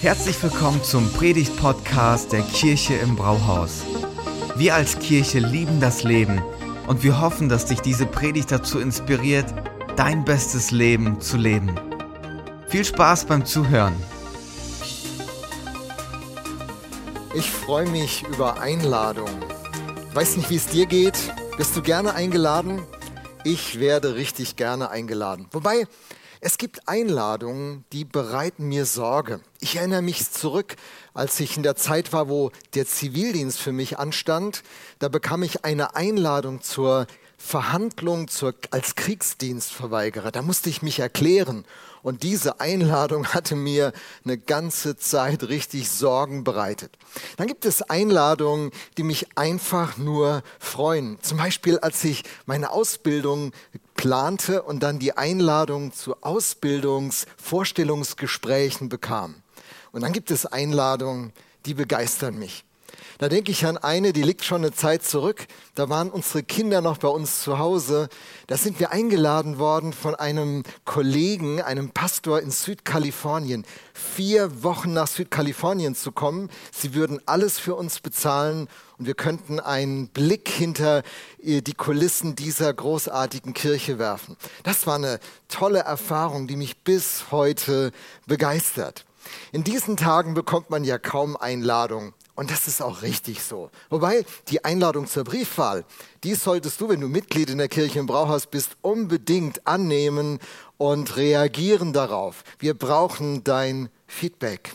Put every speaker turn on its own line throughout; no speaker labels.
Herzlich willkommen zum Predigt-Podcast der Kirche im Brauhaus. Wir als Kirche lieben das Leben und wir hoffen, dass dich diese Predigt dazu inspiriert, dein bestes Leben zu leben. Viel Spaß beim Zuhören.
Ich freue mich über Einladungen. Weiß nicht, wie es dir geht. Bist du gerne eingeladen? Ich werde richtig gerne eingeladen. Wobei, es gibt Einladungen, die bereiten mir Sorge. Ich erinnere mich zurück, als ich in der Zeit war, wo der Zivildienst für mich anstand. Da bekam ich eine Einladung zur Verhandlung zur, als Kriegsdienstverweigerer. Da musste ich mich erklären. Und diese Einladung hatte mir eine ganze Zeit richtig Sorgen bereitet. Dann gibt es Einladungen, die mich einfach nur freuen. Zum Beispiel, als ich meine Ausbildung plante und dann die Einladung zu Ausbildungsvorstellungsgesprächen bekam. Und dann gibt es Einladungen, die begeistern mich. Da denke ich an eine, die liegt schon eine Zeit zurück. Da waren unsere Kinder noch bei uns zu Hause. Da sind wir eingeladen worden von einem Kollegen, einem Pastor in Südkalifornien, vier Wochen nach Südkalifornien zu kommen. Sie würden alles für uns bezahlen und wir könnten einen Blick hinter äh, die Kulissen dieser großartigen Kirche werfen. Das war eine tolle Erfahrung, die mich bis heute begeistert. In diesen Tagen bekommt man ja kaum Einladung und das ist auch richtig so. Wobei die Einladung zur Briefwahl, die solltest du, wenn du Mitglied in der Kirche im Brauhaus bist, unbedingt annehmen und reagieren darauf. Wir brauchen dein Feedback.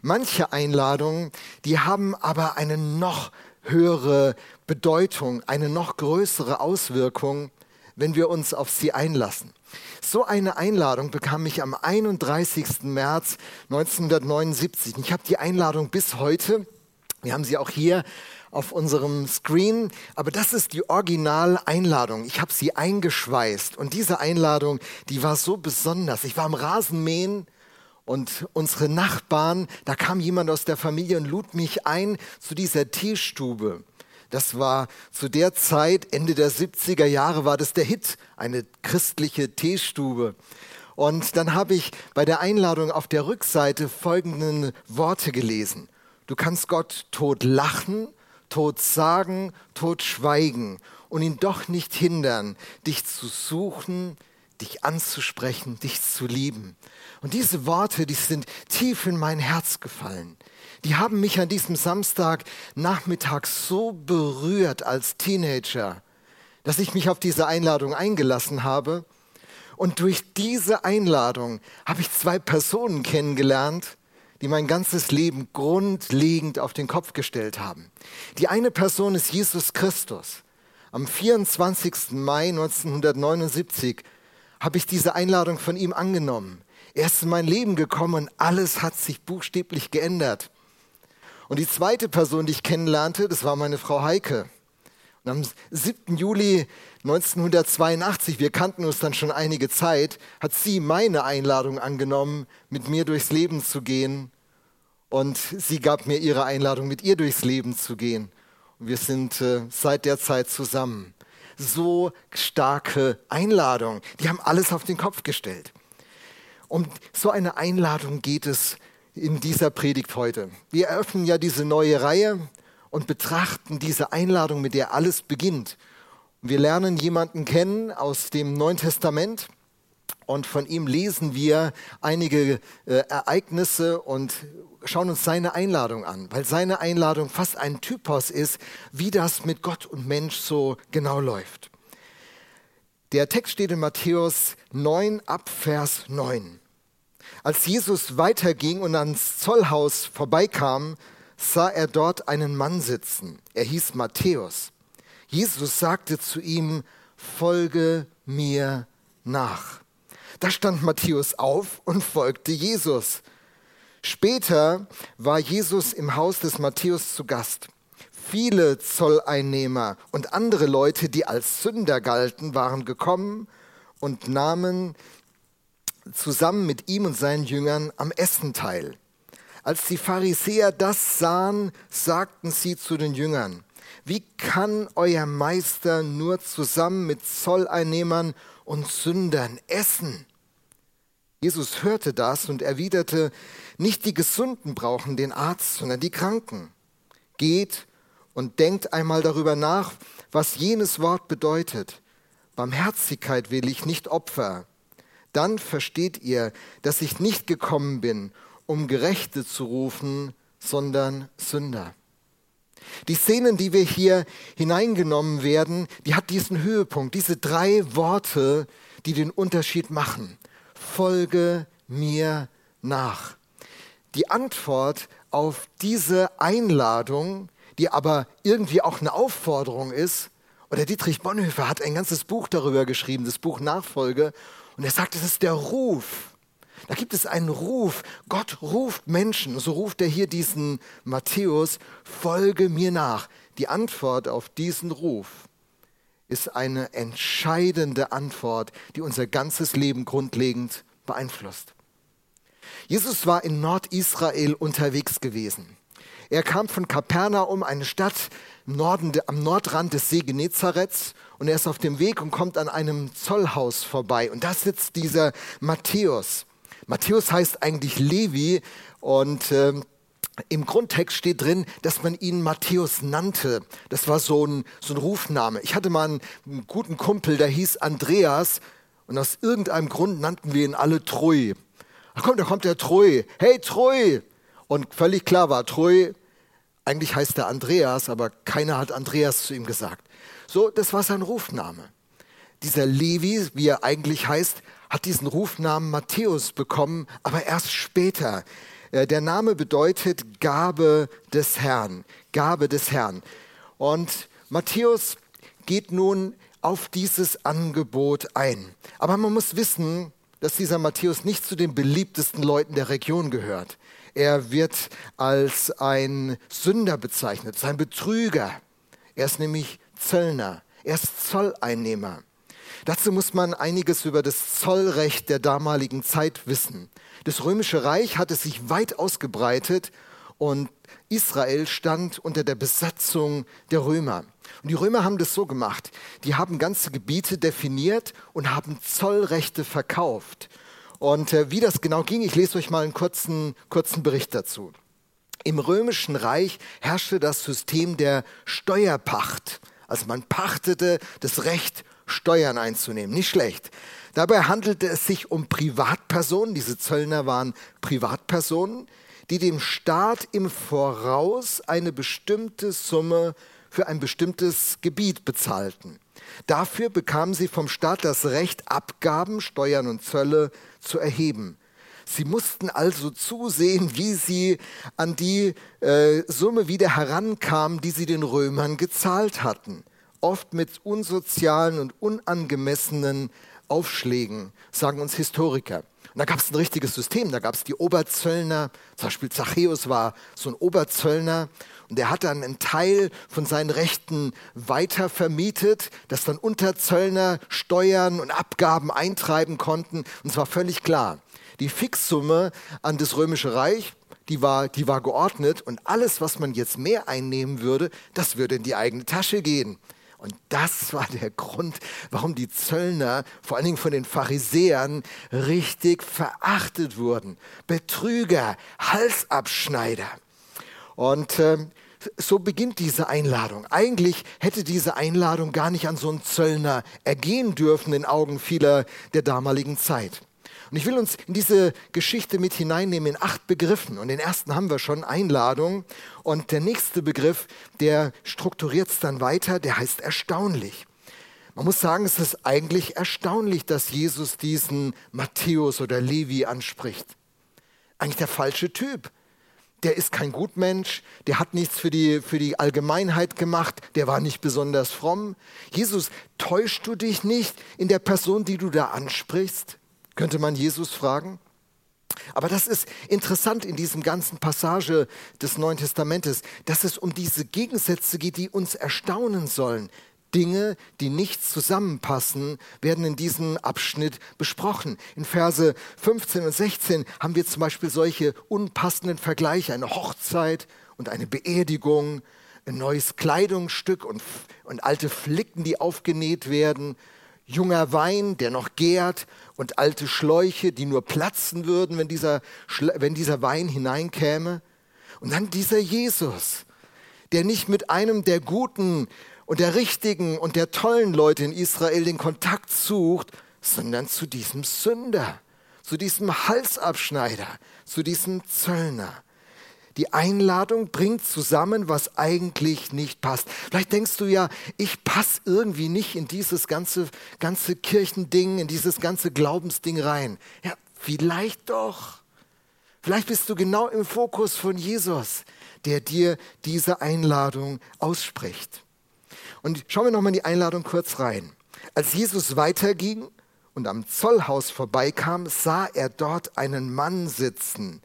Manche Einladungen, die haben aber eine noch höhere Bedeutung, eine noch größere Auswirkung, wenn wir uns auf sie einlassen. So eine Einladung bekam ich am 31. März 1979. Ich habe die Einladung bis heute wir haben sie auch hier auf unserem Screen, aber das ist die Original-Einladung. Ich habe sie eingeschweißt und diese Einladung, die war so besonders. Ich war am Rasenmähen und unsere Nachbarn, da kam jemand aus der Familie und lud mich ein zu dieser Teestube. Das war zu der Zeit, Ende der 70er Jahre, war das der Hit, eine christliche Teestube. Und dann habe ich bei der Einladung auf der Rückseite folgende Worte gelesen. Du kannst Gott tot lachen, tot sagen, tot schweigen und ihn doch nicht hindern, dich zu suchen, dich anzusprechen, dich zu lieben. Und diese Worte, die sind tief in mein Herz gefallen. Die haben mich an diesem Samstag Nachmittag so berührt als Teenager, dass ich mich auf diese Einladung eingelassen habe. Und durch diese Einladung habe ich zwei Personen kennengelernt, die mein ganzes Leben grundlegend auf den Kopf gestellt haben. Die eine Person ist Jesus Christus. Am 24. Mai 1979 habe ich diese Einladung von ihm angenommen. Er ist in mein Leben gekommen und alles hat sich buchstäblich geändert. Und die zweite Person, die ich kennenlernte, das war meine Frau Heike. Und am 7. Juli 1982, wir kannten uns dann schon einige Zeit, hat sie meine Einladung angenommen, mit mir durchs Leben zu gehen. Und sie gab mir ihre Einladung, mit ihr durchs Leben zu gehen. Und wir sind äh, seit der Zeit zusammen. So starke Einladung. Die haben alles auf den Kopf gestellt. Um so eine Einladung geht es in dieser Predigt heute. Wir eröffnen ja diese neue Reihe und betrachten diese Einladung, mit der alles beginnt. Wir lernen jemanden kennen aus dem Neuen Testament und von ihm lesen wir einige äh, Ereignisse und schauen uns seine Einladung an, weil seine Einladung fast ein Typos ist, wie das mit Gott und Mensch so genau läuft. Der Text steht in Matthäus 9 ab Vers 9. Als Jesus weiterging und ans Zollhaus vorbeikam, sah er dort einen Mann sitzen. Er hieß Matthäus. Jesus sagte zu ihm, folge mir nach. Da stand Matthäus auf und folgte Jesus. Später war Jesus im Haus des Matthäus zu Gast. Viele Zolleinnehmer und andere Leute, die als Sünder galten, waren gekommen und nahmen zusammen mit ihm und seinen Jüngern am Essen teil. Als die Pharisäer das sahen, sagten sie zu den Jüngern, wie kann euer Meister nur zusammen mit Zolleinnehmern und Sündern essen? Jesus hörte das und erwiderte, nicht die Gesunden brauchen den Arzt, sondern die Kranken. Geht und denkt einmal darüber nach, was jenes Wort bedeutet. Barmherzigkeit will ich, nicht Opfer. Dann versteht ihr, dass ich nicht gekommen bin, um Gerechte zu rufen, sondern Sünder. Die Szenen, die wir hier hineingenommen werden, die hat diesen Höhepunkt, diese drei Worte, die den Unterschied machen. Folge mir nach. Die Antwort auf diese Einladung, die aber irgendwie auch eine Aufforderung ist, oder Dietrich Bonhoeffer hat ein ganzes Buch darüber geschrieben, das Buch Nachfolge, und er sagt, es ist der Ruf. Da gibt es einen Ruf. Gott ruft Menschen. So ruft er hier diesen Matthäus, folge mir nach. Die Antwort auf diesen Ruf ist eine entscheidende Antwort, die unser ganzes Leben grundlegend beeinflusst. Jesus war in Nordisrael unterwegs gewesen. Er kam von Kapernaum, eine Stadt Norden, am Nordrand des See Genezareth, und er ist auf dem Weg und kommt an einem Zollhaus vorbei. Und da sitzt dieser Matthäus. Matthäus heißt eigentlich Levi und äh, im Grundtext steht drin, dass man ihn Matthäus nannte. Das war so ein, so ein Rufname. Ich hatte mal einen, einen guten Kumpel, der hieß Andreas und aus irgendeinem Grund nannten wir ihn alle Troi. Ach komm, da kommt der Troi. Hey Troi! Und völlig klar war, Troi, eigentlich heißt er Andreas, aber keiner hat Andreas zu ihm gesagt. So, das war sein Rufname. Dieser Levi, wie er eigentlich heißt, hat diesen Rufnamen Matthäus bekommen, aber erst später. Äh, der Name bedeutet Gabe des Herrn, Gabe des Herrn. Und Matthäus geht nun auf dieses Angebot ein. Aber man muss wissen, dass dieser Matthäus nicht zu den beliebtesten Leuten der Region gehört. Er wird als ein Sünder bezeichnet, sein Betrüger. Er ist nämlich Zöllner, er ist Zolleinnehmer. Dazu muss man einiges über das Zollrecht der damaligen Zeit wissen. Das römische Reich hatte sich weit ausgebreitet und Israel stand unter der Besatzung der Römer. Und die Römer haben das so gemacht. Die haben ganze Gebiete definiert und haben Zollrechte verkauft. Und äh, wie das genau ging, ich lese euch mal einen kurzen, kurzen Bericht dazu. Im römischen Reich herrschte das System der Steuerpacht. Also man pachtete das Recht, Steuern einzunehmen. Nicht schlecht. Dabei handelte es sich um Privatpersonen, diese Zöllner waren Privatpersonen, die dem Staat im Voraus eine bestimmte Summe für ein bestimmtes Gebiet bezahlten. Dafür bekamen sie vom Staat das Recht, Abgaben, Steuern und Zölle zu erheben. Sie mussten also zusehen, wie sie an die äh, Summe wieder herankamen, die sie den Römern gezahlt hatten. Oft mit unsozialen und unangemessenen Aufschlägen, sagen uns Historiker. Und da gab es ein richtiges System. Da gab es die Oberzöllner, zum Beispiel Zachäus war so ein Oberzöllner und der hat dann einen Teil von seinen Rechten weiter vermietet, dass dann Unterzöllner Steuern und Abgaben eintreiben konnten. Und es war völlig klar, die Fixsumme an das Römische Reich, die war, die war geordnet und alles, was man jetzt mehr einnehmen würde, das würde in die eigene Tasche gehen. Und das war der Grund, warum die Zöllner, vor allen Dingen von den Pharisäern, richtig verachtet wurden. Betrüger, Halsabschneider. Und äh, so beginnt diese Einladung. Eigentlich hätte diese Einladung gar nicht an so einen Zöllner ergehen dürfen in Augen vieler der damaligen Zeit. Und ich will uns in diese Geschichte mit hineinnehmen in acht Begriffen. Und den ersten haben wir schon, Einladung. Und der nächste Begriff, der strukturiert es dann weiter, der heißt erstaunlich. Man muss sagen, es ist eigentlich erstaunlich, dass Jesus diesen Matthäus oder Levi anspricht. Eigentlich der falsche Typ. Der ist kein Gutmensch, der hat nichts für die, für die Allgemeinheit gemacht, der war nicht besonders fromm. Jesus, täuschst du dich nicht in der Person, die du da ansprichst? Könnte man Jesus fragen. Aber das ist interessant in diesem ganzen Passage des Neuen Testamentes, dass es um diese Gegensätze geht, die uns erstaunen sollen. Dinge, die nicht zusammenpassen, werden in diesem Abschnitt besprochen. In Verse 15 und 16 haben wir zum Beispiel solche unpassenden Vergleiche, eine Hochzeit und eine Beerdigung, ein neues Kleidungsstück und, und alte Flicken, die aufgenäht werden, junger Wein, der noch gärt und alte Schläuche, die nur platzen würden, wenn dieser, wenn dieser Wein hineinkäme. Und dann dieser Jesus, der nicht mit einem der guten und der richtigen und der tollen Leute in Israel den Kontakt sucht, sondern zu diesem Sünder, zu diesem Halsabschneider, zu diesem Zöllner. Die Einladung bringt zusammen, was eigentlich nicht passt. Vielleicht denkst du ja, ich passe irgendwie nicht in dieses ganze, ganze Kirchending, in dieses ganze Glaubensding rein. Ja, vielleicht doch. Vielleicht bist du genau im Fokus von Jesus, der dir diese Einladung ausspricht. Und schauen wir nochmal in die Einladung kurz rein. Als Jesus weiterging und am Zollhaus vorbeikam, sah er dort einen Mann sitzen,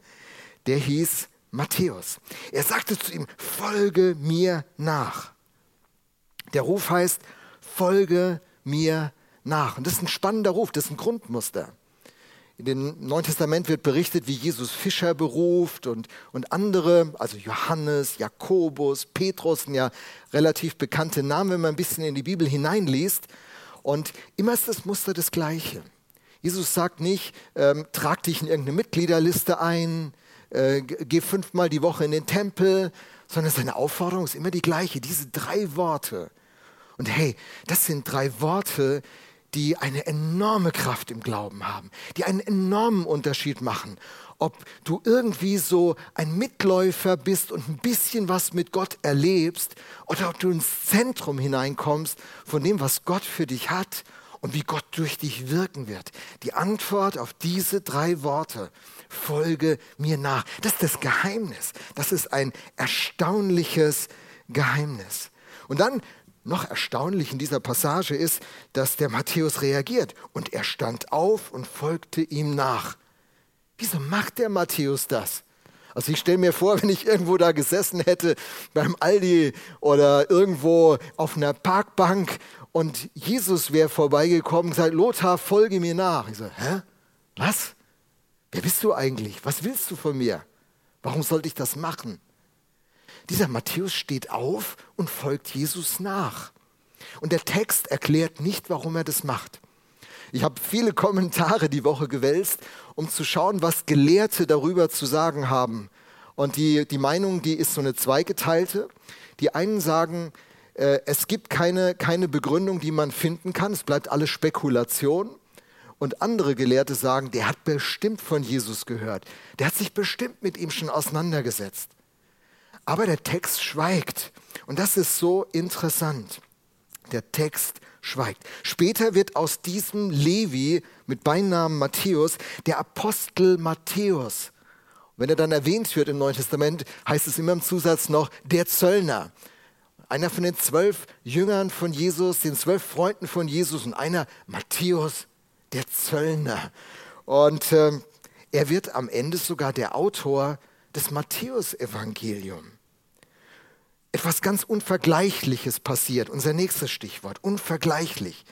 der hieß Matthäus. Er sagte zu ihm, folge mir nach. Der Ruf heißt, folge mir nach. Und das ist ein spannender Ruf, das ist ein Grundmuster. In dem Neuen Testament wird berichtet, wie Jesus Fischer beruft und, und andere, also Johannes, Jakobus, Petrus, sind ja relativ bekannte Namen, wenn man ein bisschen in die Bibel hineinliest. Und immer ist das Muster das gleiche. Jesus sagt nicht, ähm, trag dich in irgendeine Mitgliederliste ein, äh, geh fünfmal die Woche in den Tempel, sondern seine Aufforderung ist immer die gleiche, diese drei Worte. Und hey, das sind drei Worte, die eine enorme Kraft im Glauben haben, die einen enormen Unterschied machen. Ob du irgendwie so ein Mitläufer bist und ein bisschen was mit Gott erlebst oder ob du ins Zentrum hineinkommst von dem, was Gott für dich hat und wie Gott durch dich wirken wird. Die Antwort auf diese drei Worte folge mir nach. Das ist das Geheimnis. Das ist ein erstaunliches Geheimnis. Und dann noch erstaunlich in dieser Passage ist, dass der Matthäus reagiert und er stand auf und folgte ihm nach. Wieso macht der Matthäus das? Also ich stelle mir vor, wenn ich irgendwo da gesessen hätte beim Aldi oder irgendwo auf einer Parkbank und Jesus wäre vorbeigekommen und gesagt, Lothar, folge mir nach. Ich so, hä? Was? Wer bist du eigentlich? Was willst du von mir? Warum sollte ich das machen? Dieser Matthäus steht auf und folgt Jesus nach. Und der Text erklärt nicht, warum er das macht. Ich habe viele Kommentare die Woche gewälzt, um zu schauen, was Gelehrte darüber zu sagen haben. Und die, die Meinung, die ist so eine zweigeteilte. Die einen sagen, äh, es gibt keine, keine Begründung, die man finden kann. Es bleibt alles Spekulation. Und andere Gelehrte sagen, der hat bestimmt von Jesus gehört. Der hat sich bestimmt mit ihm schon auseinandergesetzt. Aber der Text schweigt. Und das ist so interessant. Der Text schweigt. Später wird aus diesem Levi mit Beinamen Matthäus der Apostel Matthäus. wenn er dann erwähnt wird im Neuen Testament, heißt es immer im Zusatz noch der Zöllner. Einer von den zwölf Jüngern von Jesus, den zwölf Freunden von Jesus und einer Matthäus, der Zöllner. Und äh, er wird am Ende sogar der Autor des Matthäusevangeliums. Etwas ganz Unvergleichliches passiert, unser nächstes Stichwort, unvergleichlich.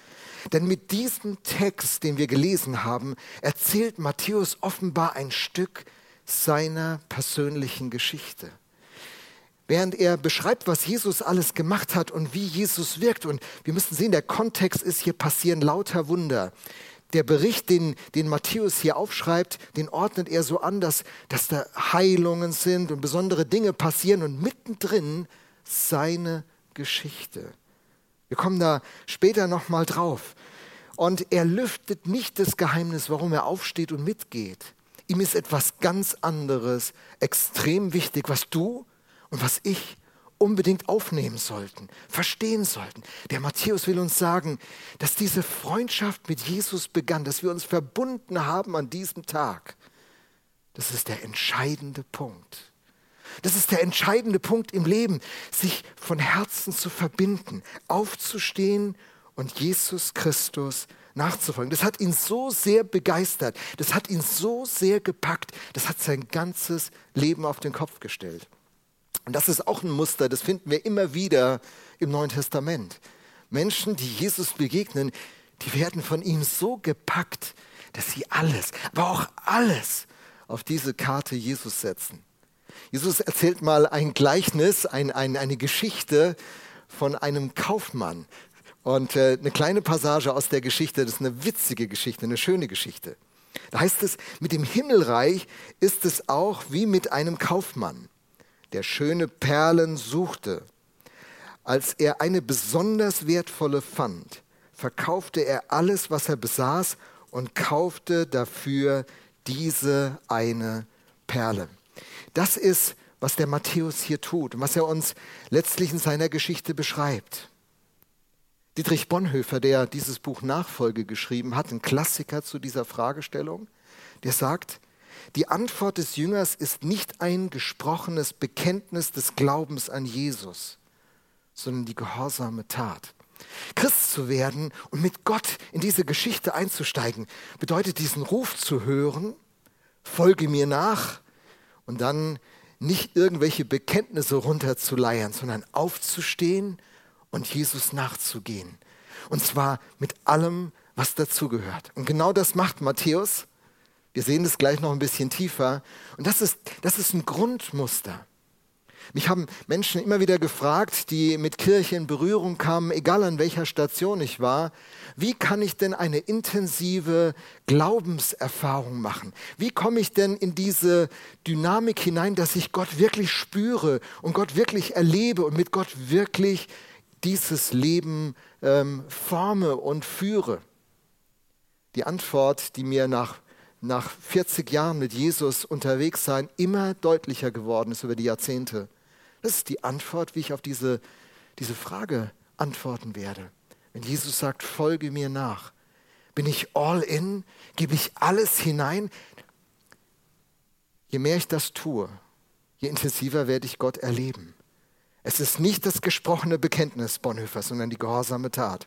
Denn mit diesem Text, den wir gelesen haben, erzählt Matthäus offenbar ein Stück seiner persönlichen Geschichte. Während er beschreibt, was Jesus alles gemacht hat und wie Jesus wirkt. Und wir müssen sehen, der Kontext ist, hier passieren lauter Wunder der Bericht, den, den Matthäus hier aufschreibt, den ordnet er so an, dass, dass da Heilungen sind und besondere Dinge passieren und mittendrin seine Geschichte. Wir kommen da später nochmal drauf. Und er lüftet nicht das Geheimnis, warum er aufsteht und mitgeht. Ihm ist etwas ganz anderes extrem wichtig, was du und was ich unbedingt aufnehmen sollten, verstehen sollten. Der Matthäus will uns sagen, dass diese Freundschaft mit Jesus begann, dass wir uns verbunden haben an diesem Tag. Das ist der entscheidende Punkt. Das ist der entscheidende Punkt im Leben, sich von Herzen zu verbinden, aufzustehen und Jesus Christus nachzufolgen. Das hat ihn so sehr begeistert, das hat ihn so sehr gepackt, das hat sein ganzes Leben auf den Kopf gestellt. Und das ist auch ein Muster, das finden wir immer wieder im Neuen Testament. Menschen, die Jesus begegnen, die werden von ihm so gepackt, dass sie alles, aber auch alles auf diese Karte Jesus setzen. Jesus erzählt mal ein Gleichnis, ein, ein, eine Geschichte von einem Kaufmann. Und äh, eine kleine Passage aus der Geschichte, das ist eine witzige Geschichte, eine schöne Geschichte. Da heißt es, mit dem Himmelreich ist es auch wie mit einem Kaufmann, der schöne Perlen suchte. Als er eine besonders wertvolle fand, verkaufte er alles, was er besaß und kaufte dafür diese eine Perle. Das ist, was der Matthäus hier tut und was er uns letztlich in seiner Geschichte beschreibt. Dietrich Bonhoeffer, der dieses Buch Nachfolge geschrieben hat, ein Klassiker zu dieser Fragestellung, der sagt, die Antwort des Jüngers ist nicht ein gesprochenes Bekenntnis des Glaubens an Jesus, sondern die gehorsame Tat. Christ zu werden und mit Gott in diese Geschichte einzusteigen, bedeutet diesen Ruf zu hören, folge mir nach und dann nicht irgendwelche Bekenntnisse runterzuleiern, sondern aufzustehen und Jesus nachzugehen. Und zwar mit allem, was dazugehört. Und genau das macht Matthäus. Wir sehen das gleich noch ein bisschen tiefer. Und das ist, das ist ein Grundmuster. Mich haben Menschen immer wieder gefragt, die mit Kirche in Berührung kamen, egal an welcher Station ich war, wie kann ich denn eine intensive Glaubenserfahrung machen? Wie komme ich denn in diese Dynamik hinein, dass ich Gott wirklich spüre und Gott wirklich erlebe und mit Gott wirklich dieses Leben ähm, forme und führe? Die Antwort, die mir nach, nach 40 Jahren mit Jesus unterwegs sein immer deutlicher geworden ist über die Jahrzehnte. Das ist die Antwort, wie ich auf diese, diese Frage antworten werde. Wenn Jesus sagt, folge mir nach, bin ich all in, gebe ich alles hinein. Je mehr ich das tue, je intensiver werde ich Gott erleben. Es ist nicht das gesprochene Bekenntnis Bonhoeffer, sondern die gehorsame Tat.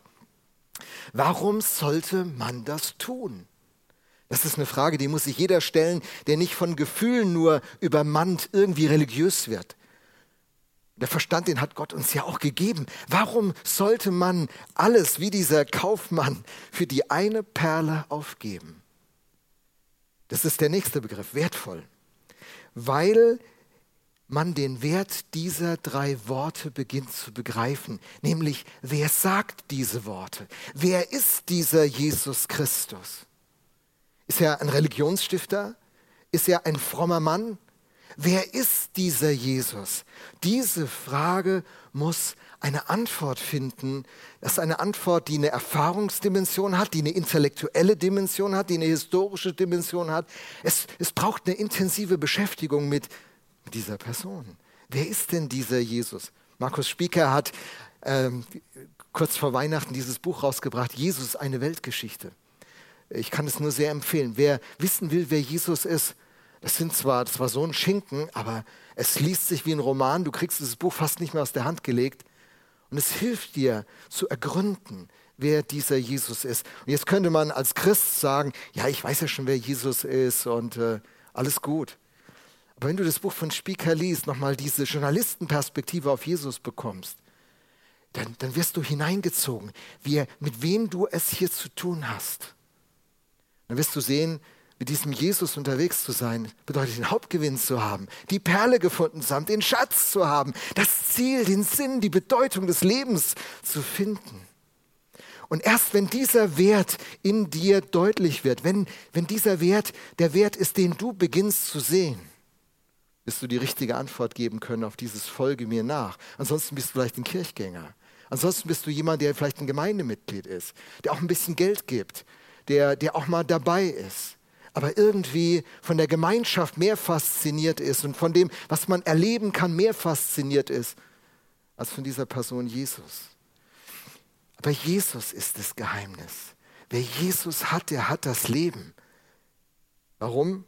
Warum sollte man das tun? Das ist eine Frage, die muss sich jeder stellen, der nicht von Gefühlen nur übermannt irgendwie religiös wird. Der Verstand, den hat Gott uns ja auch gegeben. Warum sollte man alles wie dieser Kaufmann für die eine Perle aufgeben? Das ist der nächste Begriff, wertvoll. Weil man den Wert dieser drei Worte beginnt zu begreifen, nämlich wer sagt diese Worte? Wer ist dieser Jesus Christus? Ist er ein Religionsstifter? Ist er ein frommer Mann? Wer ist dieser Jesus? Diese Frage muss eine Antwort finden. Das ist eine Antwort, die eine Erfahrungsdimension hat, die eine intellektuelle Dimension hat, die eine historische Dimension hat. Es, es braucht eine intensive Beschäftigung mit dieser Person. Wer ist denn dieser Jesus? Markus Spieker hat ähm, kurz vor Weihnachten dieses Buch rausgebracht, Jesus eine Weltgeschichte. Ich kann es nur sehr empfehlen. Wer wissen will, wer Jesus ist, das sind zwar, das war so ein Schinken, aber es liest sich wie ein Roman. Du kriegst dieses Buch fast nicht mehr aus der Hand gelegt. Und es hilft dir zu ergründen, wer dieser Jesus ist. Und jetzt könnte man als Christ sagen, ja, ich weiß ja schon, wer Jesus ist und äh, alles gut. Aber wenn du das Buch von Spieker liest, nochmal diese Journalistenperspektive auf Jesus bekommst, dann, dann wirst du hineingezogen, wie, mit wem du es hier zu tun hast. Dann wirst du sehen, mit diesem Jesus unterwegs zu sein, bedeutet den Hauptgewinn zu haben, die Perle gefunden zu haben, den Schatz zu haben, das Ziel, den Sinn, die Bedeutung des Lebens zu finden. Und erst wenn dieser Wert in dir deutlich wird, wenn, wenn dieser Wert der Wert ist, den du beginnst zu sehen, wirst du die richtige Antwort geben können auf dieses Folge mir nach. Ansonsten bist du vielleicht ein Kirchgänger. Ansonsten bist du jemand, der vielleicht ein Gemeindemitglied ist, der auch ein bisschen Geld gibt, der, der auch mal dabei ist, aber irgendwie von der Gemeinschaft mehr fasziniert ist und von dem, was man erleben kann, mehr fasziniert ist, als von dieser Person Jesus. Aber Jesus ist das Geheimnis. Wer Jesus hat, der hat das Leben. Warum?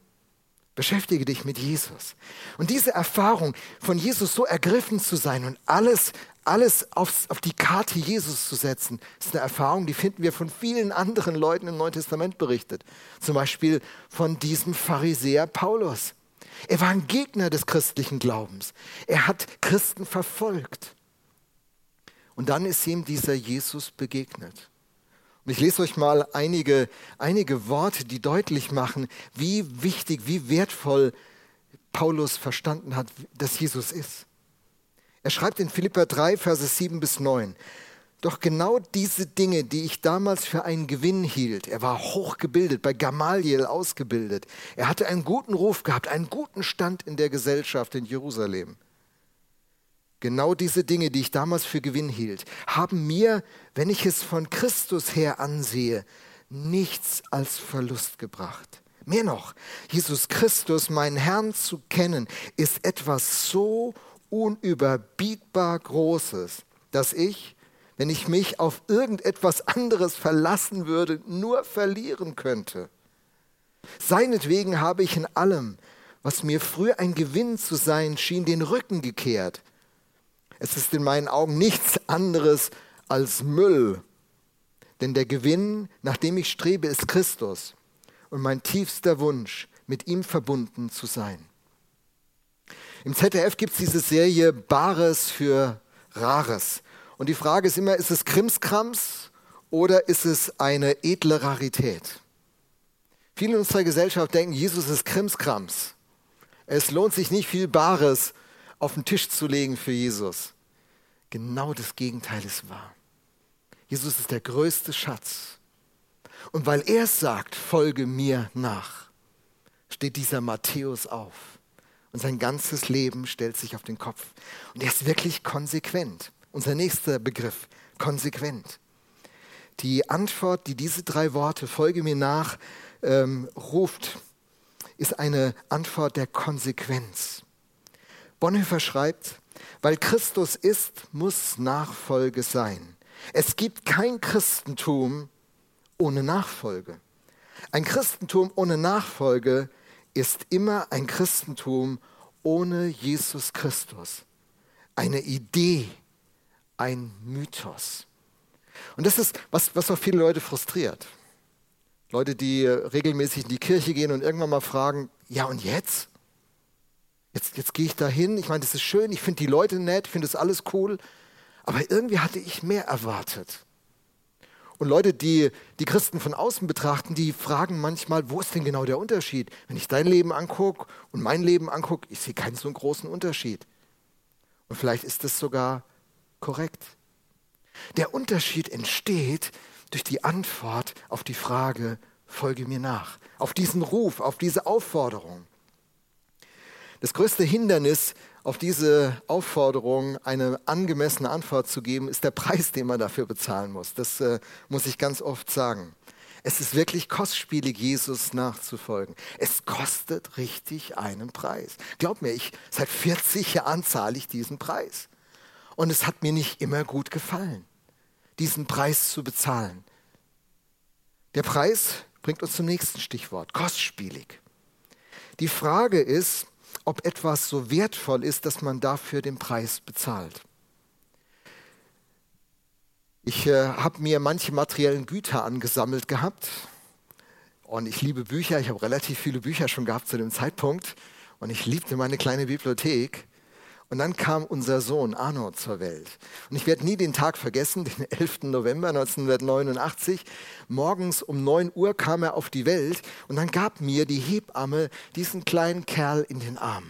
Beschäftige dich mit Jesus. Und diese Erfahrung von Jesus so ergriffen zu sein und alles, alles aufs, auf die Karte Jesus zu setzen, ist eine Erfahrung, die finden wir von vielen anderen Leuten im Neuen Testament berichtet. Zum Beispiel von diesem Pharisäer Paulus. Er war ein Gegner des christlichen Glaubens. Er hat Christen verfolgt. Und dann ist ihm dieser Jesus begegnet. Und ich lese euch mal einige, einige Worte, die deutlich machen, wie wichtig, wie wertvoll Paulus verstanden hat, dass Jesus ist. Er schreibt in Philippa 3, Verse 7 bis 9. Doch genau diese Dinge, die ich damals für einen Gewinn hielt, er war hochgebildet, bei Gamaliel ausgebildet, er hatte einen guten Ruf gehabt, einen guten Stand in der Gesellschaft in Jerusalem. Genau diese Dinge, die ich damals für Gewinn hielt, haben mir, wenn ich es von Christus her ansehe, nichts als Verlust gebracht. Mehr noch, Jesus Christus, meinen Herrn zu kennen, ist etwas so unüberbietbar Großes, dass ich, wenn ich mich auf irgendetwas anderes verlassen würde, nur verlieren könnte. Seinetwegen habe ich in allem, was mir früher ein Gewinn zu sein schien, den Rücken gekehrt. Es ist in meinen Augen nichts anderes als Müll. Denn der Gewinn, nach dem ich strebe, ist Christus und mein tiefster Wunsch, mit ihm verbunden zu sein. Im ZDF gibt es diese Serie Bares für Rares. Und die Frage ist immer, ist es Krimskrams oder ist es eine edle Rarität? Viele in unserer Gesellschaft denken, Jesus ist Krimskrams. Es lohnt sich nicht viel Bares auf den Tisch zu legen für Jesus. Genau das Gegenteil ist wahr. Jesus ist der größte Schatz. Und weil er sagt, folge mir nach, steht dieser Matthäus auf. Und sein ganzes Leben stellt sich auf den Kopf. Und er ist wirklich konsequent. Unser nächster Begriff, konsequent. Die Antwort, die diese drei Worte, folge mir nach, ähm, ruft, ist eine Antwort der Konsequenz. Bonhoeffer schreibt, weil Christus ist, muss Nachfolge sein. Es gibt kein Christentum ohne Nachfolge. Ein Christentum ohne Nachfolge ist immer ein Christentum ohne Jesus Christus. Eine Idee, ein Mythos. Und das ist, was, was auch viele Leute frustriert. Leute, die regelmäßig in die Kirche gehen und irgendwann mal fragen, ja und jetzt? Jetzt, jetzt gehe ich da hin, ich meine, das ist schön, ich finde die Leute nett, ich finde das alles cool, aber irgendwie hatte ich mehr erwartet. Und Leute, die die Christen von außen betrachten, die fragen manchmal, wo ist denn genau der Unterschied? Wenn ich dein Leben angucke und mein Leben angucke, ich sehe keinen so großen Unterschied. Und vielleicht ist das sogar korrekt. Der Unterschied entsteht durch die Antwort auf die Frage, folge mir nach, auf diesen Ruf, auf diese Aufforderung. Das größte Hindernis, auf diese Aufforderung eine angemessene Antwort zu geben, ist der Preis, den man dafür bezahlen muss. Das äh, muss ich ganz oft sagen. Es ist wirklich kostspielig, Jesus nachzufolgen. Es kostet richtig einen Preis. Glaub mir, ich, seit 40 Jahren zahle ich diesen Preis. Und es hat mir nicht immer gut gefallen, diesen Preis zu bezahlen. Der Preis bringt uns zum nächsten Stichwort, kostspielig. Die Frage ist, ob etwas so wertvoll ist, dass man dafür den Preis bezahlt. Ich äh, habe mir manche materiellen Güter angesammelt gehabt und ich liebe Bücher. Ich habe relativ viele Bücher schon gehabt zu dem Zeitpunkt und ich liebte meine kleine Bibliothek. Und dann kam unser Sohn Arno zur Welt. Und ich werde nie den Tag vergessen, den 11. November 1989. Morgens um 9 Uhr kam er auf die Welt und dann gab mir die Hebamme diesen kleinen Kerl in den Arm.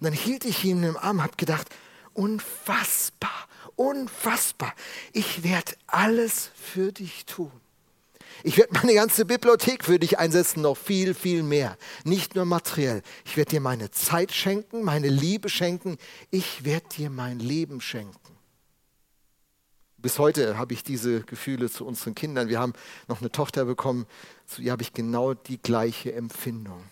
Und dann hielt ich ihn im Arm, habe gedacht, unfassbar, unfassbar. Ich werde alles für dich tun. Ich werde meine ganze Bibliothek für dich einsetzen, noch viel, viel mehr. Nicht nur materiell. Ich werde dir meine Zeit schenken, meine Liebe schenken. Ich werde dir mein Leben schenken. Bis heute habe ich diese Gefühle zu unseren Kindern. Wir haben noch eine Tochter bekommen, zu ihr habe ich genau die gleiche Empfindung.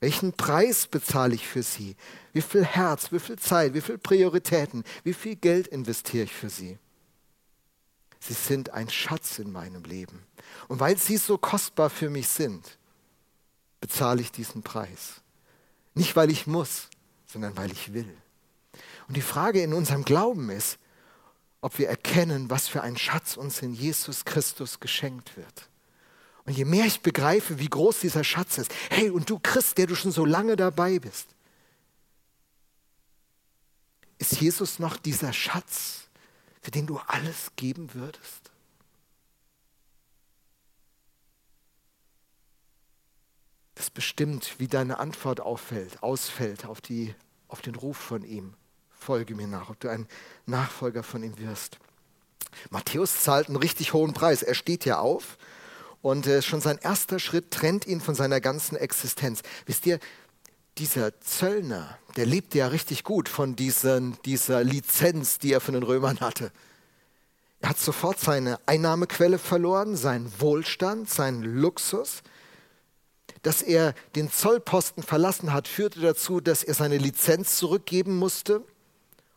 Welchen Preis bezahle ich für sie? Wie viel Herz, wie viel Zeit, wie viel Prioritäten, wie viel Geld investiere ich für sie? Sie sind ein Schatz in meinem Leben. Und weil sie so kostbar für mich sind, bezahle ich diesen Preis. Nicht, weil ich muss, sondern weil ich will. Und die Frage in unserem Glauben ist, ob wir erkennen, was für ein Schatz uns in Jesus Christus geschenkt wird. Und je mehr ich begreife, wie groß dieser Schatz ist, hey, und du Christ, der du schon so lange dabei bist, ist Jesus noch dieser Schatz, für den du alles geben würdest? Das bestimmt, wie deine Antwort auffällt, ausfällt auf, die, auf den Ruf von ihm. Folge mir nach, ob du ein Nachfolger von ihm wirst. Matthäus zahlt einen richtig hohen Preis. Er steht ja auf und äh, schon sein erster Schritt trennt ihn von seiner ganzen Existenz. Wisst ihr, dieser Zöllner, der lebte ja richtig gut von diesen, dieser Lizenz, die er von den Römern hatte. Er hat sofort seine Einnahmequelle verloren, seinen Wohlstand, seinen Luxus. Dass er den Zollposten verlassen hat, führte dazu, dass er seine Lizenz zurückgeben musste.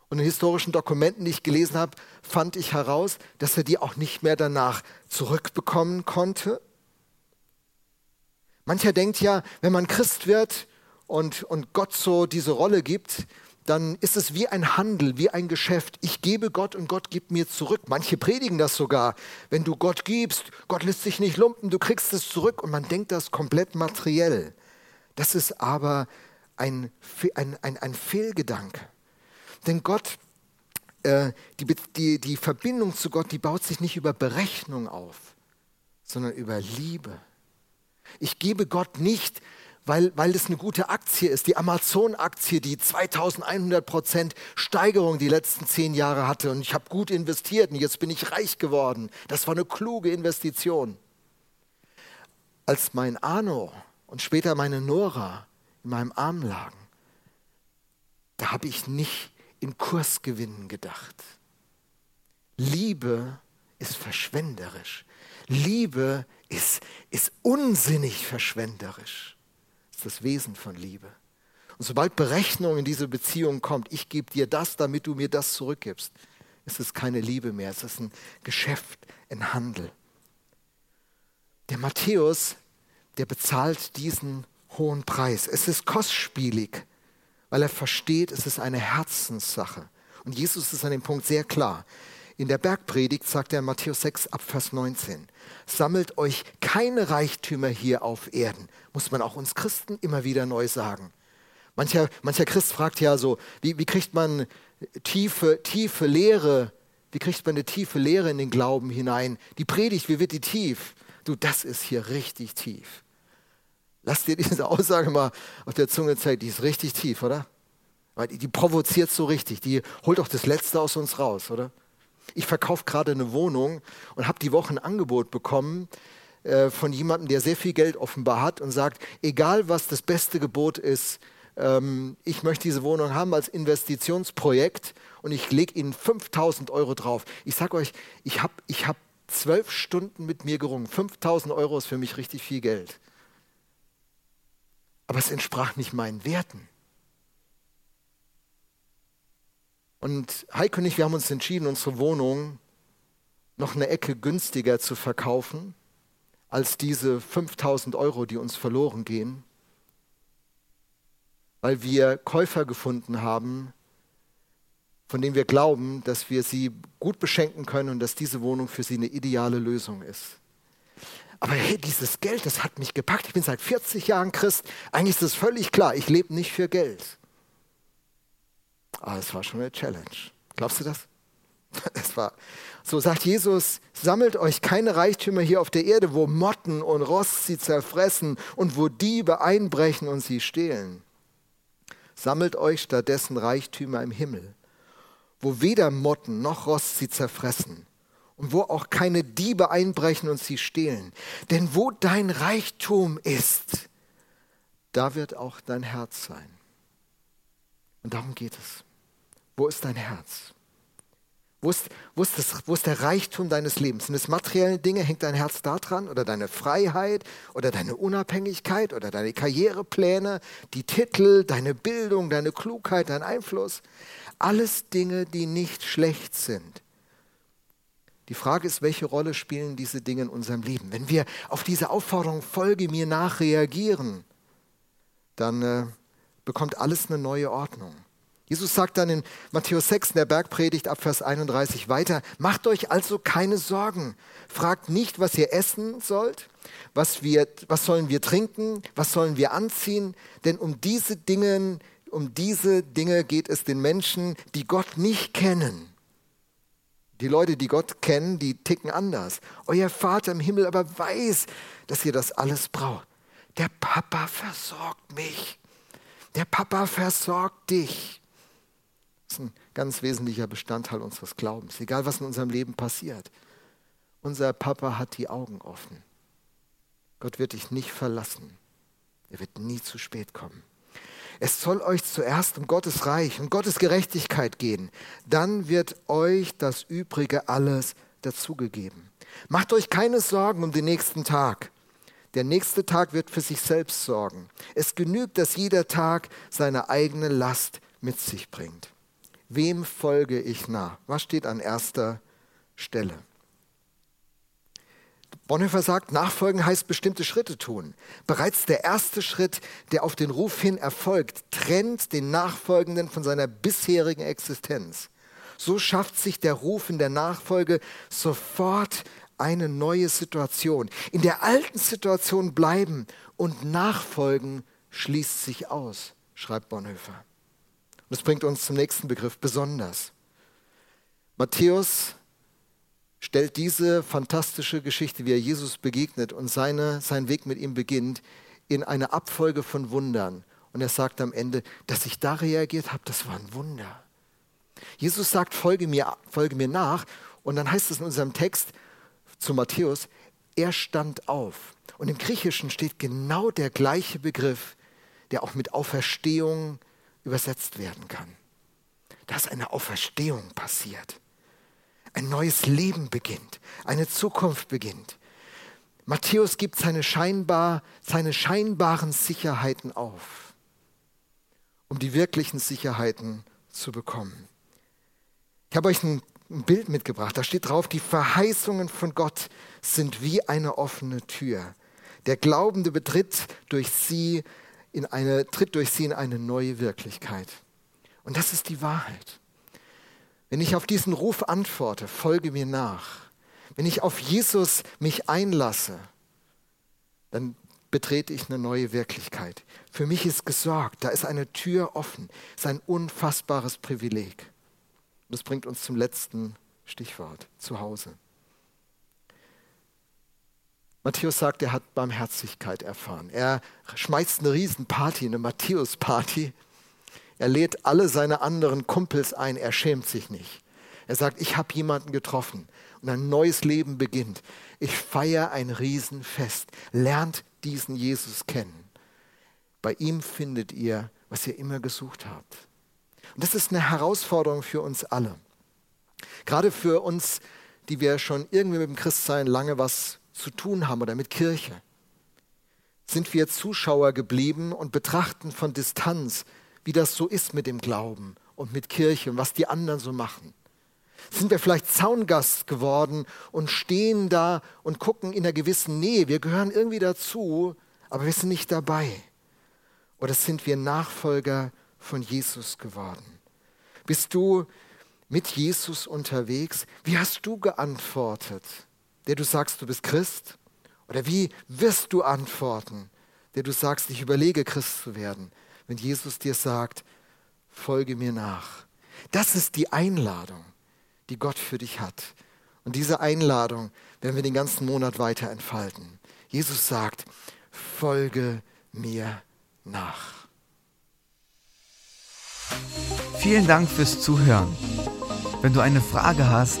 Und in historischen Dokumenten, die ich gelesen habe, fand ich heraus, dass er die auch nicht mehr danach zurückbekommen konnte. Mancher denkt ja, wenn man Christ wird und, und Gott so diese Rolle gibt, dann ist es wie ein Handel, wie ein Geschäft. Ich gebe Gott und Gott gibt mir zurück. Manche predigen das sogar. Wenn du Gott gibst, Gott lässt sich nicht lumpen, du kriegst es zurück und man denkt das komplett materiell. Das ist aber ein, ein, ein, ein Fehlgedanke. Denn Gott, äh, die, die, die Verbindung zu Gott, die baut sich nicht über Berechnung auf, sondern über Liebe. Ich gebe Gott nicht weil, weil das eine gute Aktie ist. Die Amazon-Aktie, die 2100 Prozent Steigerung die letzten zehn Jahre hatte. Und ich habe gut investiert und jetzt bin ich reich geworden. Das war eine kluge Investition. Als mein Arno und später meine Nora in meinem Arm lagen, da habe ich nicht in Kursgewinnen gedacht. Liebe ist verschwenderisch. Liebe ist, ist unsinnig verschwenderisch das Wesen von Liebe. Und sobald Berechnung in diese Beziehung kommt, ich gebe dir das, damit du mir das zurückgibst, ist es keine Liebe mehr, es ist ein Geschäft, ein Handel. Der Matthäus, der bezahlt diesen hohen Preis. Es ist kostspielig, weil er versteht, es ist eine Herzenssache. Und Jesus ist an dem Punkt sehr klar. In der Bergpredigt sagt er in Matthäus 6 ab Vers 19, sammelt euch keine Reichtümer hier auf Erden, muss man auch uns Christen immer wieder neu sagen. Mancher, mancher Christ fragt ja so, wie, wie kriegt man tiefe, tiefe Lehre, wie kriegt man eine tiefe Lehre in den Glauben hinein? Die Predigt, wie wird die tief? Du, das ist hier richtig tief. Lass dir diese Aussage mal auf der Zunge zeigen, die ist richtig tief, oder? Die, die provoziert so richtig, die holt auch das Letzte aus uns raus, oder? Ich verkaufe gerade eine Wohnung und habe die Woche ein Angebot bekommen äh, von jemandem, der sehr viel Geld offenbar hat und sagt, egal was das beste Gebot ist, ähm, ich möchte diese Wohnung haben als Investitionsprojekt und ich lege Ihnen 5000 Euro drauf. Ich sage euch, ich habe ich hab zwölf Stunden mit mir gerungen. 5000 Euro ist für mich richtig viel Geld. Aber es entsprach nicht meinen Werten. Und Heiko und ich, wir haben uns entschieden, unsere Wohnung noch eine Ecke günstiger zu verkaufen als diese 5000 Euro, die uns verloren gehen, weil wir Käufer gefunden haben, von denen wir glauben, dass wir sie gut beschenken können und dass diese Wohnung für sie eine ideale Lösung ist. Aber hey, dieses Geld, das hat mich gepackt. Ich bin seit 40 Jahren Christ. Eigentlich ist es völlig klar, ich lebe nicht für Geld. Aber ah, es war schon eine Challenge. Glaubst du das? Es war, so sagt Jesus, sammelt euch keine Reichtümer hier auf der Erde, wo Motten und Rost sie zerfressen und wo Diebe einbrechen und sie stehlen. Sammelt euch stattdessen Reichtümer im Himmel, wo weder Motten noch Rost sie zerfressen und wo auch keine Diebe einbrechen und sie stehlen. Denn wo dein Reichtum ist, da wird auch dein Herz sein. Und darum geht es. Wo ist dein Herz? Wo ist, wo, ist das, wo ist der Reichtum deines Lebens? Sind es materielle Dinge? Hängt dein Herz daran? Oder deine Freiheit? Oder deine Unabhängigkeit? Oder deine Karrierepläne? Die Titel? Deine Bildung? Deine Klugheit? Dein Einfluss? Alles Dinge, die nicht schlecht sind. Die Frage ist, welche Rolle spielen diese Dinge in unserem Leben? Wenn wir auf diese Aufforderung, folge mir nach, reagieren, dann äh, bekommt alles eine neue Ordnung. Jesus sagt dann in Matthäus 6 in der Bergpredigt ab Vers 31 weiter, macht euch also keine Sorgen. Fragt nicht, was ihr essen sollt, was, wir, was sollen wir trinken, was sollen wir anziehen, denn um diese Dinge, um diese Dinge geht es den Menschen, die Gott nicht kennen. Die Leute, die Gott kennen, die ticken anders. Euer Vater im Himmel aber weiß, dass ihr das alles braucht. Der Papa versorgt mich. Der Papa versorgt dich. Ist ein ganz wesentlicher Bestandteil unseres Glaubens, egal was in unserem Leben passiert. Unser Papa hat die Augen offen. Gott wird dich nicht verlassen. Er wird nie zu spät kommen. Es soll euch zuerst um Gottes Reich und Gottes Gerechtigkeit gehen. Dann wird euch das Übrige alles dazugegeben. Macht euch keine Sorgen um den nächsten Tag. Der nächste Tag wird für sich selbst sorgen. Es genügt, dass jeder Tag seine eigene Last mit sich bringt. Wem folge ich nach? Was steht an erster Stelle? Bonhoeffer sagt, Nachfolgen heißt bestimmte Schritte tun. Bereits der erste Schritt, der auf den Ruf hin erfolgt, trennt den Nachfolgenden von seiner bisherigen Existenz. So schafft sich der Ruf in der Nachfolge sofort eine neue Situation. In der alten Situation bleiben und nachfolgen schließt sich aus, schreibt Bonhoeffer. Und das bringt uns zum nächsten Begriff, besonders. Matthäus stellt diese fantastische Geschichte, wie er Jesus begegnet und seine, sein Weg mit ihm beginnt, in eine Abfolge von Wundern. Und er sagt am Ende, dass ich da reagiert habe, das war ein Wunder. Jesus sagt, folge mir, folge mir nach. Und dann heißt es in unserem Text zu Matthäus, er stand auf. Und im Griechischen steht genau der gleiche Begriff, der auch mit Auferstehung übersetzt werden kann. Da ist eine Auferstehung passiert. Ein neues Leben beginnt, eine Zukunft beginnt. Matthäus gibt seine, scheinbar, seine scheinbaren Sicherheiten auf, um die wirklichen Sicherheiten zu bekommen. Ich habe euch ein Bild mitgebracht, da steht drauf, die Verheißungen von Gott sind wie eine offene Tür. Der Glaubende betritt durch sie in eine, tritt durch sie in eine neue Wirklichkeit. Und das ist die Wahrheit. Wenn ich auf diesen Ruf antworte, folge mir nach. Wenn ich auf Jesus mich einlasse, dann betrete ich eine neue Wirklichkeit. Für mich ist gesorgt, da ist eine Tür offen. Ist ein unfassbares Privileg. Das bringt uns zum letzten Stichwort, zu Hause. Matthäus sagt, er hat Barmherzigkeit erfahren. Er schmeißt eine Riesenparty, eine Matthäus-Party er lädt alle seine anderen Kumpels ein, er schämt sich nicht. Er sagt, ich habe jemanden getroffen und ein neues Leben beginnt. Ich feiere ein Riesenfest. Lernt diesen Jesus kennen. Bei ihm findet ihr, was ihr immer gesucht habt. Und das ist eine Herausforderung für uns alle. Gerade für uns, die wir schon irgendwie mit dem Christsein lange was zu tun haben oder mit Kirche. Sind wir Zuschauer geblieben und betrachten von Distanz wie das so ist mit dem Glauben und mit Kirche und was die anderen so machen? Sind wir vielleicht Zaungast geworden und stehen da und gucken in einer gewissen Nähe? Wir gehören irgendwie dazu, aber wir sind nicht dabei. Oder sind wir Nachfolger von Jesus geworden? Bist du mit Jesus unterwegs? Wie hast du geantwortet? Der du sagst, du bist Christ? Oder wie wirst du antworten, der du sagst, ich überlege, Christ zu werden? wenn Jesus dir sagt, folge mir nach. Das ist die Einladung, die Gott für dich hat. Und diese Einladung werden wir den ganzen Monat weiter entfalten. Jesus sagt, folge mir nach.
Vielen Dank fürs Zuhören. Wenn du eine Frage hast,